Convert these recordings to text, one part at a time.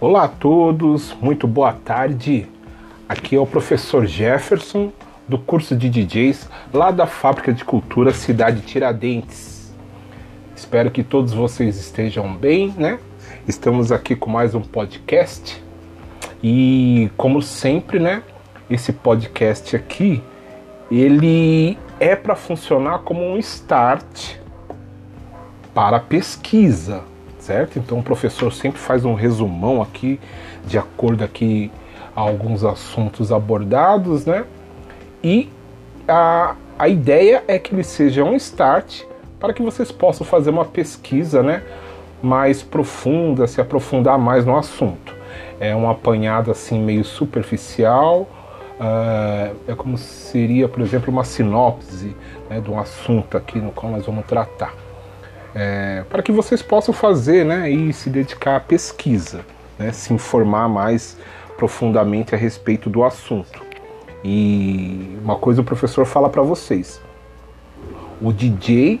Olá a todos, muito boa tarde. Aqui é o professor Jefferson do curso de DJs lá da Fábrica de Cultura Cidade Tiradentes. Espero que todos vocês estejam bem, né? Estamos aqui com mais um podcast e como sempre, né, esse podcast aqui, ele é para funcionar como um start para pesquisa, certo? Então o professor sempre faz um resumão aqui de acordo aqui a alguns assuntos abordados, né? E a, a ideia é que ele seja um start para que vocês possam fazer uma pesquisa, né? Mais profunda, se aprofundar mais no assunto. É um apanhado assim meio superficial, uh, é como seria, por exemplo, uma sinopse né, de um assunto aqui no qual nós vamos tratar é, para que vocês possam fazer né, e se dedicar à pesquisa, né, se informar mais profundamente a respeito do assunto. E uma coisa o professor fala para vocês: o DJ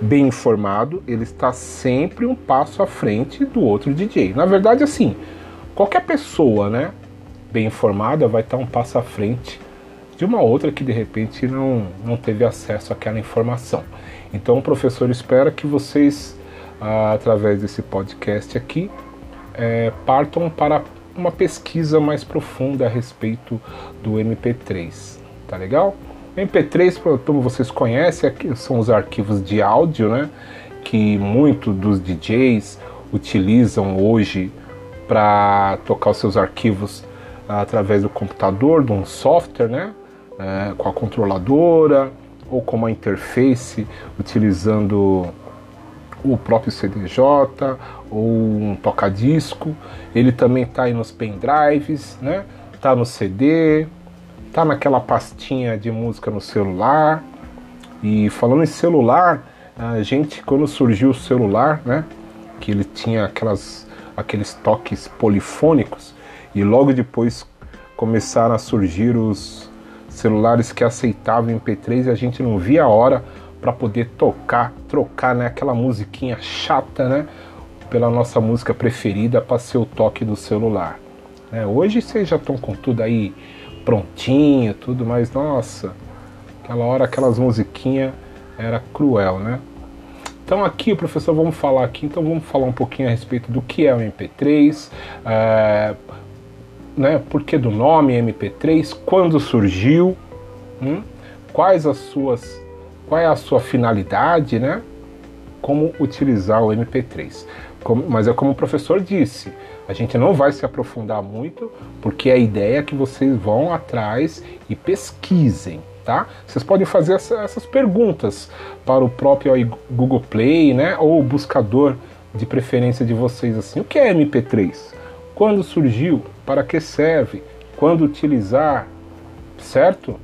bem informado, ele está sempre um passo à frente do outro DJ. Na verdade, assim, qualquer pessoa, né, bem informada, vai estar um passo à frente de uma outra que de repente não, não teve acesso àquela informação. Então o professor espera que vocês, ah, através desse podcast aqui, é, partam para uma pesquisa mais profunda a respeito do MP3. Tá legal? MP3, como vocês conhecem, são os arquivos de áudio, né? Que muitos dos DJs utilizam hoje para tocar os seus arquivos através do computador, de um software, né? É, com a controladora ou com uma interface utilizando o próprio CDJ ou um toca-disco. Ele também está aí nos pendrives, né? Tá no CD, tá naquela pastinha de música no celular. E falando em celular, a gente quando surgiu o celular, né? Que ele tinha aquelas aqueles toques polifônicos e logo depois começaram a surgir os celulares que aceitavam MP3 e a gente não via a hora para poder tocar, trocar né, aquela musiquinha chata, né, pela nossa música preferida para ser o toque do celular. É, hoje vocês já estão com tudo aí prontinho, tudo, mas nossa, aquela hora aquelas musiquinhas era cruel, né? Então aqui, professor, vamos falar aqui, então vamos falar um pouquinho a respeito do que é o MP3, é, né, por que do nome MP3, quando surgiu, hum, quais as suas, qual é a sua finalidade, né, como utilizar o MP3. Como, mas é como o professor disse, a gente não vai se aprofundar muito, porque a ideia é que vocês vão atrás e pesquisem, tá? Vocês podem fazer essa, essas perguntas para o próprio Google Play, né, ou o buscador de preferência de vocês assim. O que é MP3? Quando surgiu? Para que serve? Quando utilizar? Certo?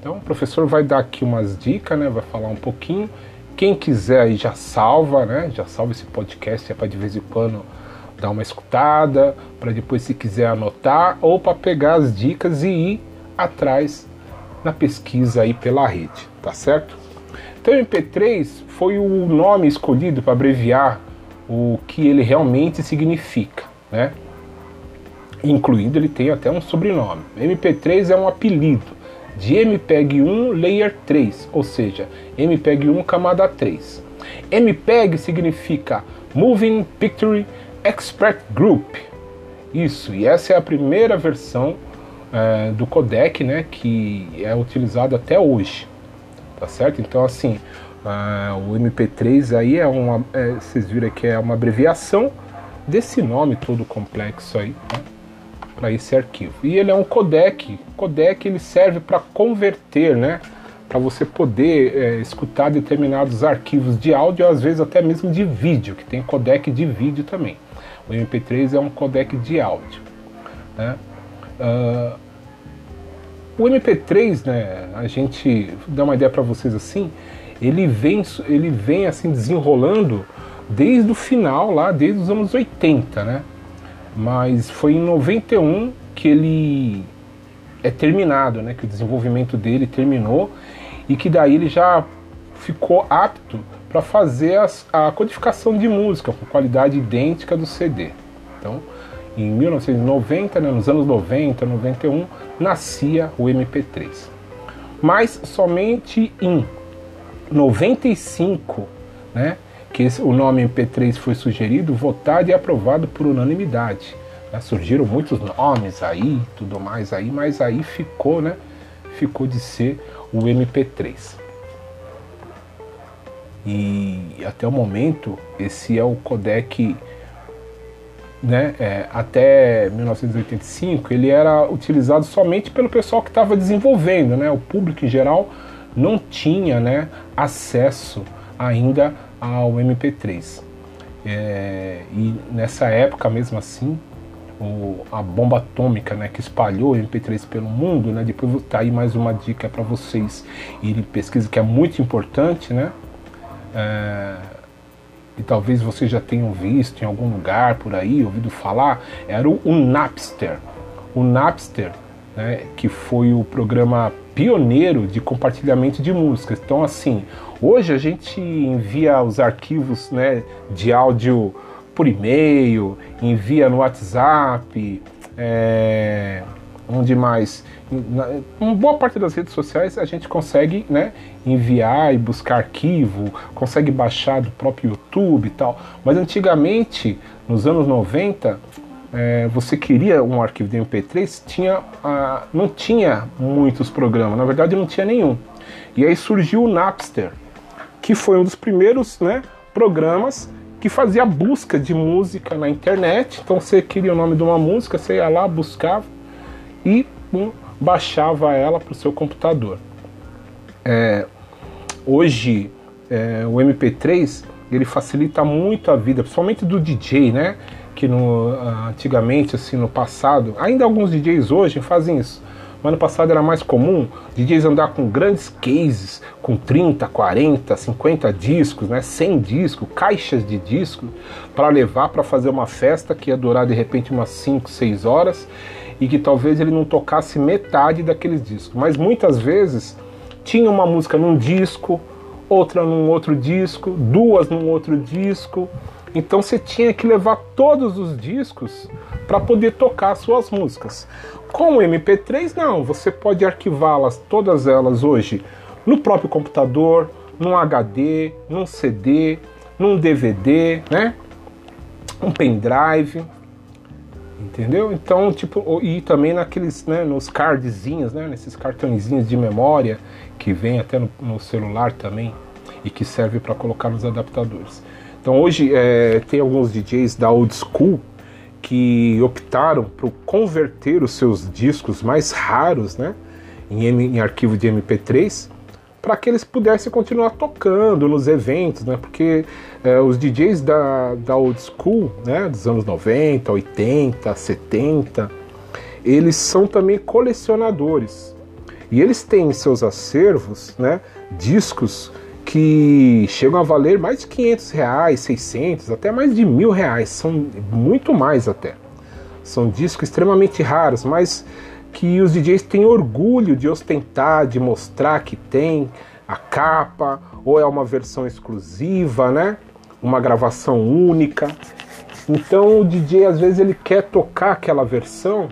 Então o professor vai dar aqui umas dicas, né? Vai falar um pouquinho. Quem quiser aí já salva, né? Já salva esse podcast é para de vez em quando dar uma escutada, para depois se quiser anotar ou para pegar as dicas e ir atrás na pesquisa aí pela rede, tá certo? Então o MP3 foi o nome escolhido para abreviar o que ele realmente significa, né? Incluindo ele tem até um sobrenome. MP3 é um apelido de MPEG 1 Layer 3, ou seja, MPEG 1 camada 3. MPEG significa Moving Picture Expert Group. Isso, e essa é a primeira versão é, do codec né, que é utilizado até hoje. Tá certo? Então, assim, o MP3 aí é uma. É, vocês viram que é uma abreviação desse nome todo complexo aí. Né? Para esse arquivo. E ele é um codec. Codec ele serve para converter, né? Para você poder é, escutar determinados arquivos de áudio, às vezes até mesmo de vídeo, que tem codec de vídeo também. O MP3 é um codec de áudio. Né? Uh, o MP3, né, a gente dá uma ideia para vocês assim, ele vem, ele vem assim desenrolando desde o final lá, desde os anos 80, né? Mas foi em 91 que ele é terminado, né? Que o desenvolvimento dele terminou e que daí ele já ficou apto para fazer as, a codificação de música com qualidade idêntica do CD, Então, em 1990, né, nos anos 90, 91, nascia o MP3. Mas somente em 95, né, que esse, o nome MP3 foi sugerido, votado e aprovado por unanimidade. Né, surgiram muitos nomes aí, tudo mais aí, mas aí ficou, né, ficou de ser o MP3. E até o momento, esse é o codec né, é, até 1985, ele era utilizado somente pelo pessoal que estava desenvolvendo, né, o público em geral não tinha né, acesso ainda ao MP3. É, e nessa época, mesmo assim, o, a bomba atômica né, que espalhou o MP3 pelo mundo, né, depois tá aí mais uma dica para vocês irem pesquisa que é muito importante, né? É, e talvez vocês já tenham visto em algum lugar por aí, ouvido falar, era o, o Napster. O Napster, né, que foi o programa pioneiro de compartilhamento de músicas. Então, assim, hoje a gente envia os arquivos né, de áudio por e-mail, envia no WhatsApp, é, onde mais? Na, uma boa parte das redes sociais a gente consegue né, enviar e buscar arquivo, consegue baixar do próprio YouTube e tal. Mas antigamente, nos anos 90, é, você queria um arquivo de MP3, tinha, ah, não tinha muitos programas, na verdade não tinha nenhum. E aí surgiu o Napster, que foi um dos primeiros né, programas que fazia busca de música na internet. Então você queria o nome de uma música, você ia lá, buscava e um, baixava ela para o seu computador. É, hoje é, o MP3 ele facilita muito a vida, principalmente do DJ, né? Que no, antigamente, assim, no passado, ainda alguns DJs hoje fazem isso. Mas no passado era mais comum DJs andar com grandes cases, com 30, 40, 50 discos, né, 100 discos, caixas de discos, para levar para fazer uma festa que ia durar de repente umas 5, 6 horas e que talvez ele não tocasse metade daqueles discos. Mas muitas vezes tinha uma música num disco, outra num outro disco, duas num outro disco. Então você tinha que levar todos os discos para poder tocar suas músicas. Com o MP3 não, você pode arquivá-las todas elas hoje no próprio computador, num HD, num CD, num DVD, né? Um pendrive, entendeu? Então, tipo, e também naqueles, né, nos cardzinhos, né, nesses cartõezinhos de memória que vem até no, no celular também e que serve para colocar nos adaptadores. Então hoje é, tem alguns DJs da old school que optaram por converter os seus discos mais raros, né, em, em arquivo de MP3 para que eles pudessem continuar tocando nos eventos, né? Porque é, os DJs da, da old school, né, dos anos 90, 80, 70, eles são também colecionadores. E eles têm em seus acervos, né, discos que chegam a valer mais de 500 reais, 600, até mais de mil reais, são muito mais até. São discos extremamente raros, mas que os DJs têm orgulho de ostentar, de mostrar que tem a capa, ou é uma versão exclusiva, né? Uma gravação única. Então o DJ às vezes ele quer tocar aquela versão,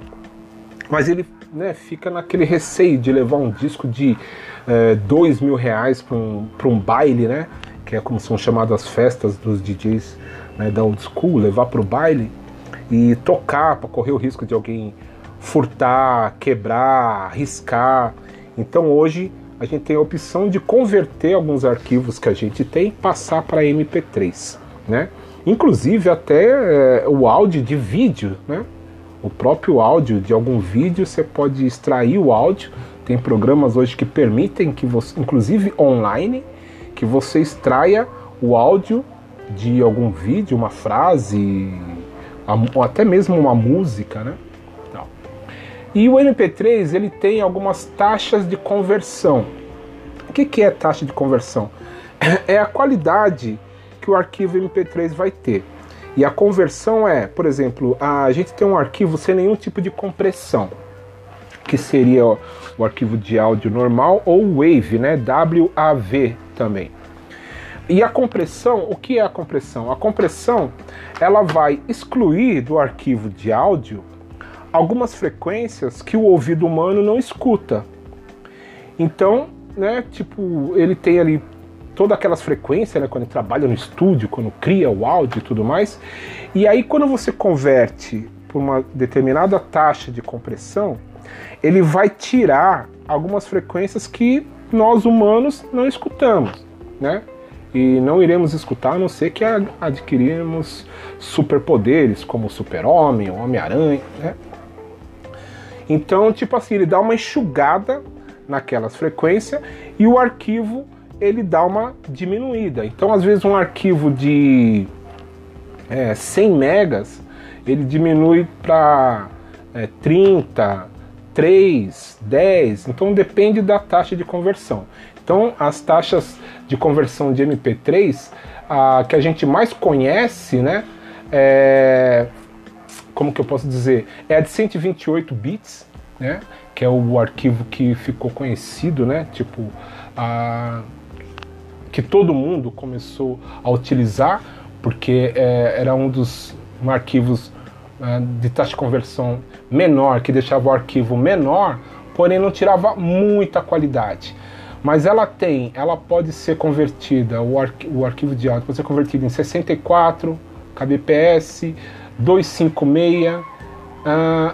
mas ele né, fica naquele receio de levar um disco de é, dois mil reais para um, um baile, né? Que é como são chamadas as festas dos DJs né, da old school, levar para o baile e tocar para correr o risco de alguém furtar, quebrar, riscar. Então hoje a gente tem a opção de converter alguns arquivos que a gente tem e passar para MP3, né? Inclusive até é, o áudio de vídeo, né? O próprio áudio de algum vídeo você pode extrair o áudio. Tem programas hoje que permitem que você, inclusive online, que você extraia o áudio de algum vídeo, uma frase, ou até mesmo uma música, né? E o MP3 ele tem algumas taxas de conversão. O que, que é taxa de conversão? É a qualidade que o arquivo MP3 vai ter. E a conversão é, por exemplo, a gente tem um arquivo sem nenhum tipo de compressão, que seria o arquivo de áudio normal ou WAV, né? WAV também. E a compressão, o que é a compressão? A compressão, ela vai excluir do arquivo de áudio algumas frequências que o ouvido humano não escuta. Então, né, tipo, ele tem ali todas aquelas frequências, né, quando ele trabalha no estúdio, quando cria o áudio e tudo mais. E aí quando você converte por uma determinada taxa de compressão, ele vai tirar algumas frequências que nós humanos não escutamos, né? E não iremos escutar a não ser que adquirirmos superpoderes como Super-Homem, Homem-Aranha, né? Então, tipo assim, ele dá uma enxugada naquelas frequências e o arquivo ele dá uma diminuída. Então, às vezes, um arquivo de é, 100 megas ele diminui para é, 30, 3, 10. Então, depende da taxa de conversão. Então, as taxas de conversão de MP3 a, que a gente mais conhece, né? É, como que eu posso dizer? É a de 128 bits, né? Que é o arquivo que ficou conhecido, né? Tipo, a, que todo mundo começou a utilizar, porque é, era um dos arquivos de taxa de conversão menor, que deixava o arquivo menor, porém não tirava muita qualidade. Mas ela tem, ela pode ser convertida, o, arqu o arquivo de áudio pode ser convertido em 64 kbps, 256 uh,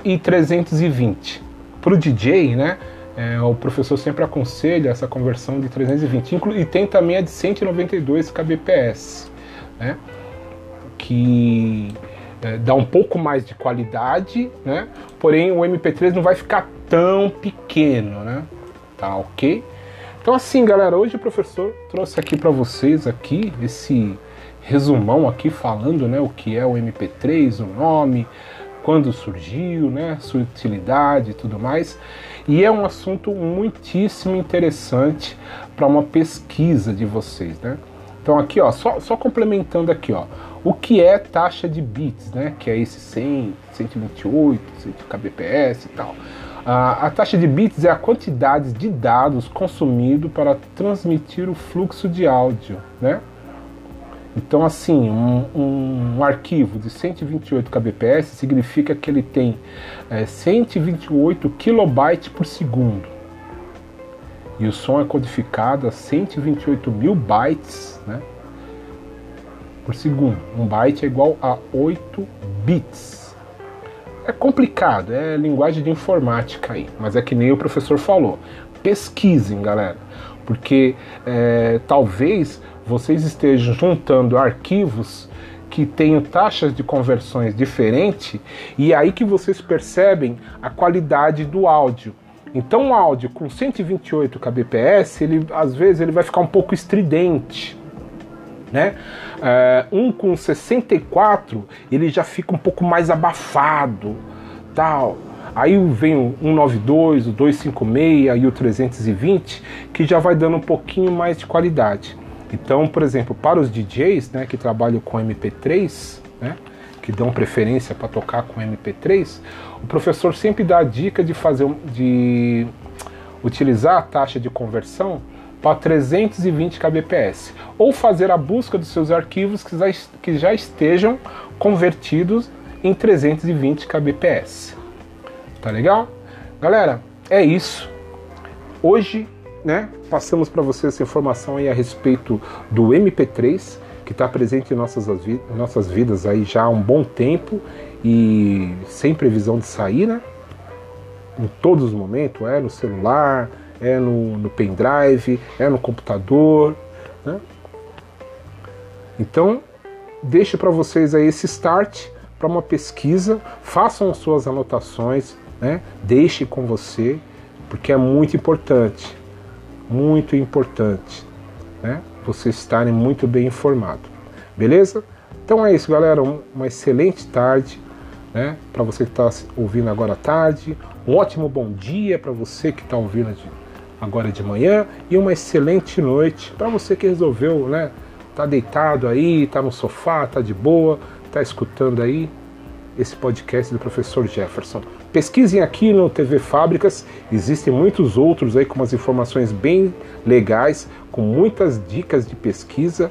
e 320. Para o DJ, né? É, o professor sempre aconselha essa conversão de 320 e tem também a de 192 kbps, né? que é, dá um pouco mais de qualidade, né? porém o MP3 não vai ficar tão pequeno, né? tá ok? Então assim, galera, hoje o professor trouxe aqui para vocês aqui esse resumão aqui falando, né, o que é o MP3, o nome, quando surgiu, né, sua utilidade e tudo mais. E é um assunto muitíssimo interessante para uma pesquisa de vocês, né? Então aqui, ó, só, só complementando aqui, ó, o que é taxa de bits, né? Que é esse 100, 128, 100 kbps e tal. a taxa de bits é a quantidade de dados consumido para transmitir o fluxo de áudio, né? Então, assim, um, um, arquivo de 128 kbps significa que ele tem é, 128 kilobytes por segundo. E o som é codificado a 128 mil bytes né, por segundo. Um byte é igual a 8 bits. É complicado, é linguagem de informática aí, mas é que nem o professor falou. Pesquisem, galera, porque é, talvez vocês estejam juntando arquivos que tenham taxas de conversões diferentes e é aí que vocês percebem a qualidade do áudio. Então, um áudio com 128 kbps, ele às vezes ele vai ficar um pouco estridente, né? Uh, um com 64, ele já fica um pouco mais abafado, tal. Aí vem o 192, o 256 e o 320, que já vai dando um pouquinho mais de qualidade. Então, por exemplo, para os DJs né, que trabalham com MP3, né, que dão preferência para tocar com MP3, o professor sempre dá a dica de fazer de utilizar a taxa de conversão para 320 kbps ou fazer a busca dos seus arquivos que já, que já estejam convertidos em 320 kbps. Tá legal? Galera, é isso. Hoje né, passamos para vocês essa informação aí a respeito do MP3, que está presente em nossas, nossas vidas aí já há um bom tempo e sem previsão de sair, né? Em todos os momentos, é no celular, é no, no pendrive, é no computador, né? Então, deixe para vocês aí esse start para uma pesquisa, façam suas anotações, né? Deixe com você, porque é muito importante muito importante, né? Vocês estarem muito bem informados, beleza? Então é isso, galera. Uma excelente tarde, né? Para você que está ouvindo agora à tarde, um ótimo bom dia para você que está ouvindo agora de manhã e uma excelente noite para você que resolveu, né? Tá deitado aí, tá no sofá, tá de boa, tá escutando aí esse podcast do professor Jefferson. Pesquisem aqui no TV Fábricas, existem muitos outros aí com umas informações bem legais, com muitas dicas de pesquisa.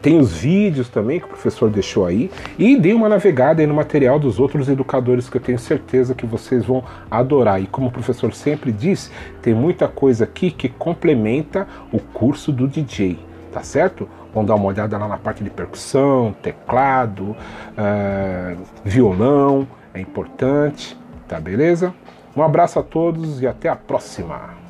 Tem os vídeos também que o professor deixou aí. E dê uma navegada no material dos outros educadores que eu tenho certeza que vocês vão adorar. E como o professor sempre diz, tem muita coisa aqui que complementa o curso do DJ, tá certo? Vão dar uma olhada lá na parte de percussão, teclado, uh, violão, é importante, tá beleza? Um abraço a todos e até a próxima!